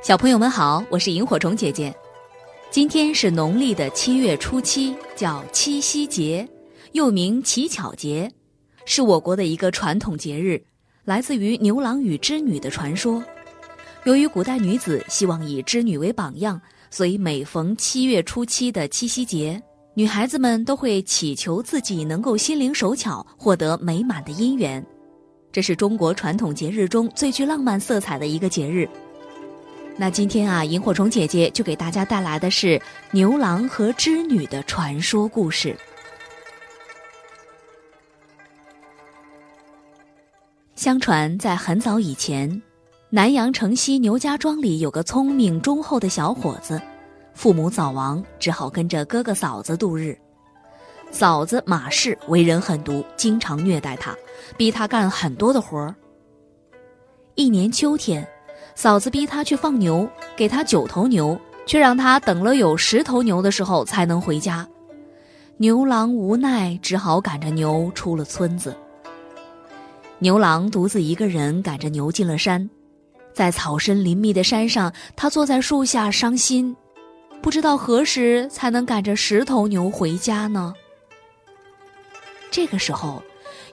小朋友们好，我是萤火虫姐姐。今天是农历的七月初七，叫七夕节，又名乞巧节，是我国的一个传统节日，来自于牛郎与织女的传说。由于古代女子希望以织女为榜样，所以每逢七月初七的七夕节，女孩子们都会祈求自己能够心灵手巧，获得美满的姻缘。这是中国传统节日中最具浪漫色彩的一个节日。那今天啊，萤火虫姐姐就给大家带来的是牛郎和织女的传说故事。相传，在很早以前，南阳城西牛家庄里有个聪明忠厚的小伙子，父母早亡，只好跟着哥哥嫂子度日。嫂子马氏为人狠毒，经常虐待他，逼他干很多的活儿。一年秋天。嫂子逼他去放牛，给他九头牛，却让他等了有十头牛的时候才能回家。牛郎无奈，只好赶着牛出了村子。牛郎独自一个人赶着牛进了山，在草深林密的山上，他坐在树下伤心，不知道何时才能赶着十头牛回家呢。这个时候，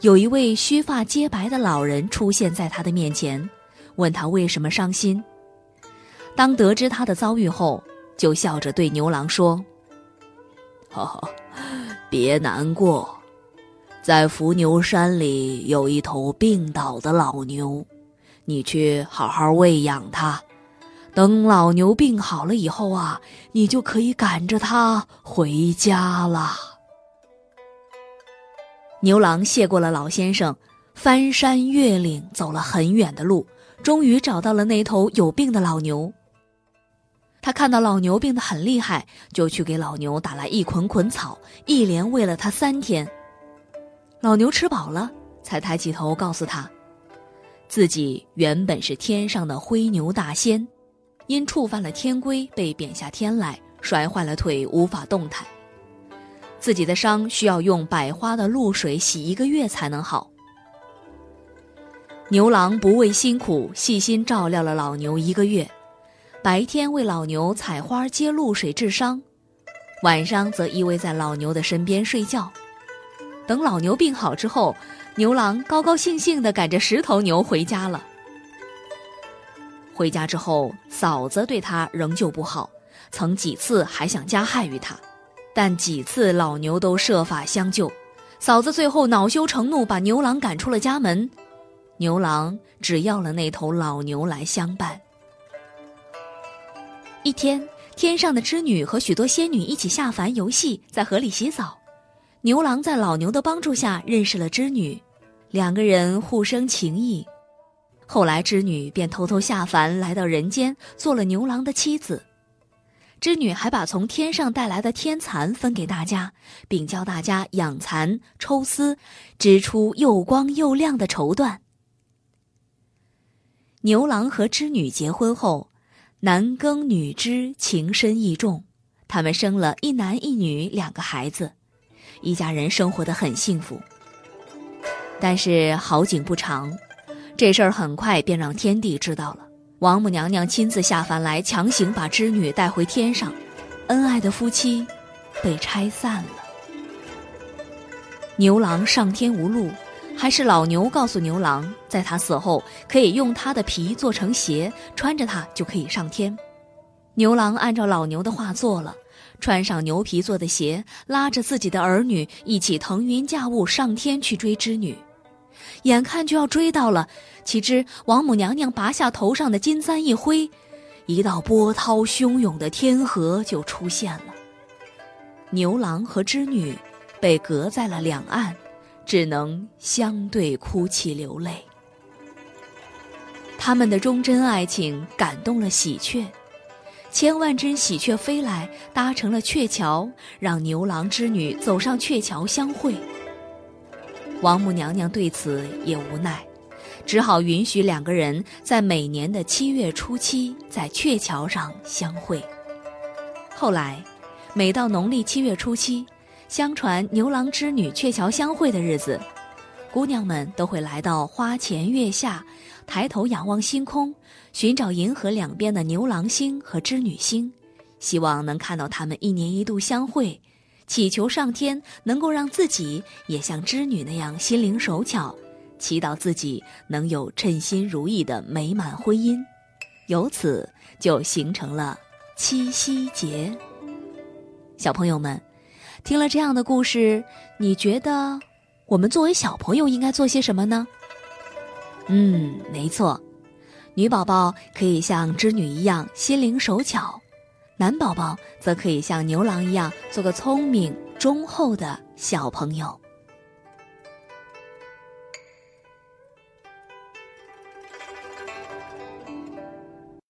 有一位须发皆白的老人出现在他的面前。问他为什么伤心。当得知他的遭遇后，就笑着对牛郎说：“哈哈，别难过，在伏牛山里有一头病倒的老牛，你去好好喂养它。等老牛病好了以后啊，你就可以赶着它回家了。”牛郎谢过了老先生，翻山越岭，走了很远的路。终于找到了那头有病的老牛。他看到老牛病得很厉害，就去给老牛打来一捆捆草，一连喂了它三天。老牛吃饱了，才抬起头告诉他，自己原本是天上的灰牛大仙，因触犯了天规被贬下天来，摔坏了腿，无法动弹。自己的伤需要用百花的露水洗一个月才能好。牛郎不畏辛苦，细心照料了老牛一个月，白天为老牛采花接露水治伤，晚上则依偎在老牛的身边睡觉。等老牛病好之后，牛郎高高兴兴地赶着十头牛回家了。回家之后，嫂子对他仍旧不好，曾几次还想加害于他，但几次老牛都设法相救，嫂子最后恼羞成怒，把牛郎赶出了家门。牛郎只要了那头老牛来相伴。一天，天上的织女和许多仙女一起下凡游戏，在河里洗澡。牛郎在老牛的帮助下认识了织女，两个人互生情谊。后来，织女便偷偷下凡来到人间，做了牛郎的妻子。织女还把从天上带来的天蚕分给大家，并教大家养蚕、抽丝，织出又光又亮的绸缎。牛郎和织女结婚后，男耕女织，情深意重。他们生了一男一女两个孩子，一家人生活的很幸福。但是好景不长，这事儿很快便让天帝知道了。王母娘娘亲自下凡来，强行把织女带回天上，恩爱的夫妻被拆散了。牛郎上天无路。还是老牛告诉牛郎，在他死后可以用他的皮做成鞋，穿着它就可以上天。牛郎按照老牛的话做了，穿上牛皮做的鞋，拉着自己的儿女一起腾云驾雾上天去追织女。眼看就要追到了，岂知王母娘娘拔下头上的金簪一挥，一道波涛汹涌的天河就出现了。牛郎和织女被隔在了两岸。只能相对哭泣流泪。他们的忠贞爱情感动了喜鹊，千万只喜鹊飞来，搭成了鹊桥，让牛郎织女走上鹊桥相会。王母娘娘对此也无奈，只好允许两个人在每年的七月初七在鹊桥上相会。后来，每到农历七月初七，相传牛郎织女鹊桥相会的日子，姑娘们都会来到花前月下，抬头仰望星空，寻找银河两边的牛郎星和织女星，希望能看到他们一年一度相会。祈求上天能够让自己也像织女那样心灵手巧，祈祷自己能有称心如意的美满婚姻，由此就形成了七夕节。小朋友们，听了这样的故事，你觉得我们作为小朋友应该做些什么呢？嗯，没错，女宝宝可以像织女一样心灵手巧。男宝宝则可以像牛郎一样，做个聪明忠厚的小朋友。